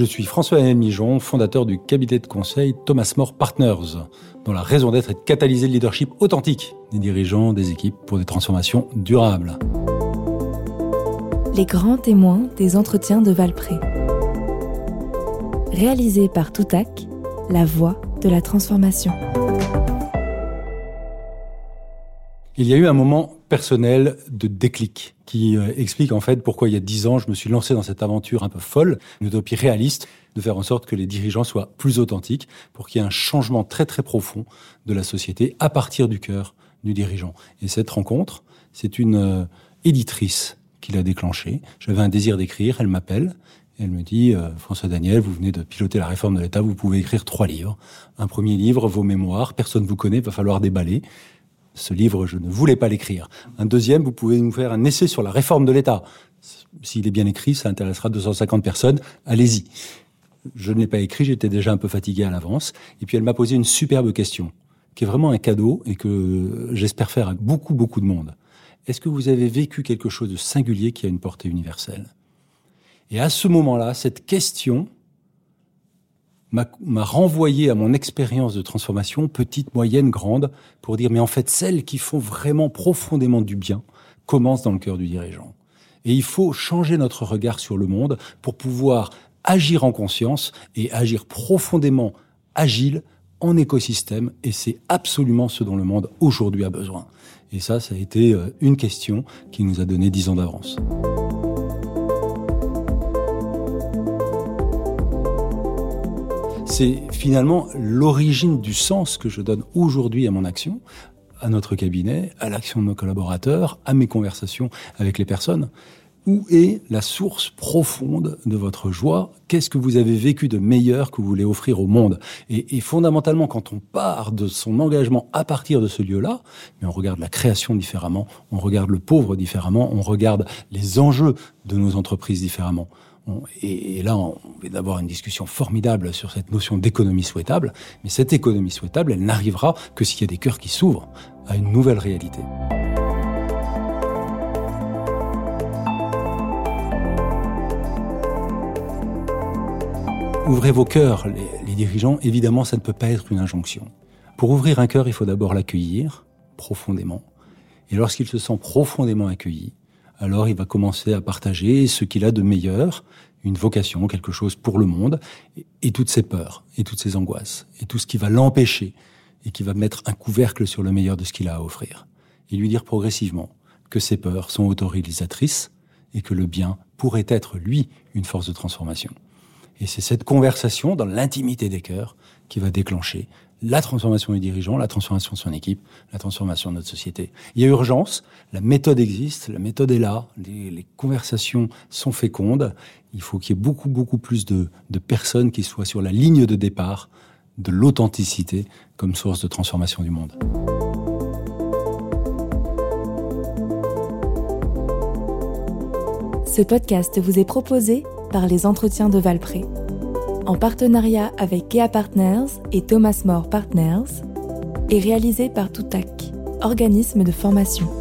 Je suis François-Daniel Mijon, fondateur du cabinet de conseil Thomas More Partners, dont la raison d'être est de catalyser le leadership authentique des dirigeants des équipes pour des transformations durables. Les grands témoins des entretiens de Valpré. Réalisé par Toutac, la voix de la transformation. Il y a eu un moment personnel de déclic qui euh, explique en fait pourquoi il y a dix ans je me suis lancé dans cette aventure un peu folle, une utopie réaliste, de faire en sorte que les dirigeants soient plus authentiques, pour qu'il y ait un changement très très profond de la société à partir du cœur du dirigeant. Et cette rencontre, c'est une euh, éditrice qui l'a déclenchée. J'avais un désir d'écrire, elle m'appelle. Elle me dit, euh, François Daniel, vous venez de piloter la réforme de l'État, vous pouvez écrire trois livres. Un premier livre, vos mémoires, personne ne vous connaît, va falloir déballer. Ce livre, je ne voulais pas l'écrire. Un deuxième, vous pouvez nous faire un essai sur la réforme de l'État. S'il est bien écrit, ça intéressera 250 personnes. Allez-y. Je ne l'ai pas écrit, j'étais déjà un peu fatigué à l'avance. Et puis elle m'a posé une superbe question, qui est vraiment un cadeau et que j'espère faire à beaucoup, beaucoup de monde. Est-ce que vous avez vécu quelque chose de singulier qui a une portée universelle? Et à ce moment-là, cette question m'a renvoyé à mon expérience de transformation, petite, moyenne, grande, pour dire, mais en fait, celles qui font vraiment profondément du bien commencent dans le cœur du dirigeant. Et il faut changer notre regard sur le monde pour pouvoir agir en conscience et agir profondément agile en écosystème. Et c'est absolument ce dont le monde aujourd'hui a besoin. Et ça, ça a été euh, une question qui nous a donné dix ans d'avance. C'est finalement l'origine du sens que je donne aujourd'hui à mon action, à notre cabinet, à l'action de nos collaborateurs, à mes conversations avec les personnes. Où est la source profonde de votre joie? Qu'est-ce que vous avez vécu de meilleur que vous voulez offrir au monde? Et, fondamentalement, quand on part de son engagement à partir de ce lieu-là, mais on regarde la création différemment, on regarde le pauvre différemment, on regarde les enjeux de nos entreprises différemment. Et, là, on vient d'avoir une discussion formidable sur cette notion d'économie souhaitable, mais cette économie souhaitable, elle n'arrivera que s'il y a des cœurs qui s'ouvrent à une nouvelle réalité. Ouvrez vos cœurs, les, les, dirigeants. Évidemment, ça ne peut pas être une injonction. Pour ouvrir un cœur, il faut d'abord l'accueillir profondément. Et lorsqu'il se sent profondément accueilli, alors il va commencer à partager ce qu'il a de meilleur, une vocation, quelque chose pour le monde, et, toutes ses peurs, et toutes ses angoisses, et tout ce qui va l'empêcher, et qui va mettre un couvercle sur le meilleur de ce qu'il a à offrir. Et lui dire progressivement que ses peurs sont autorisatrices, et que le bien pourrait être, lui, une force de transformation. Et c'est cette conversation dans l'intimité des cœurs qui va déclencher la transformation des dirigeants, la transformation de son équipe, la transformation de notre société. Il y a urgence, la méthode existe, la méthode est là, les, conversations sont fécondes, il faut qu'il y ait beaucoup, beaucoup plus de, de personnes qui soient sur la ligne de départ de l'authenticité comme source de transformation du monde. Ce podcast vous est proposé par les entretiens de Valpré en partenariat avec Kea Partners et Thomas More Partners, et réalisé par Toutac, organisme de formation.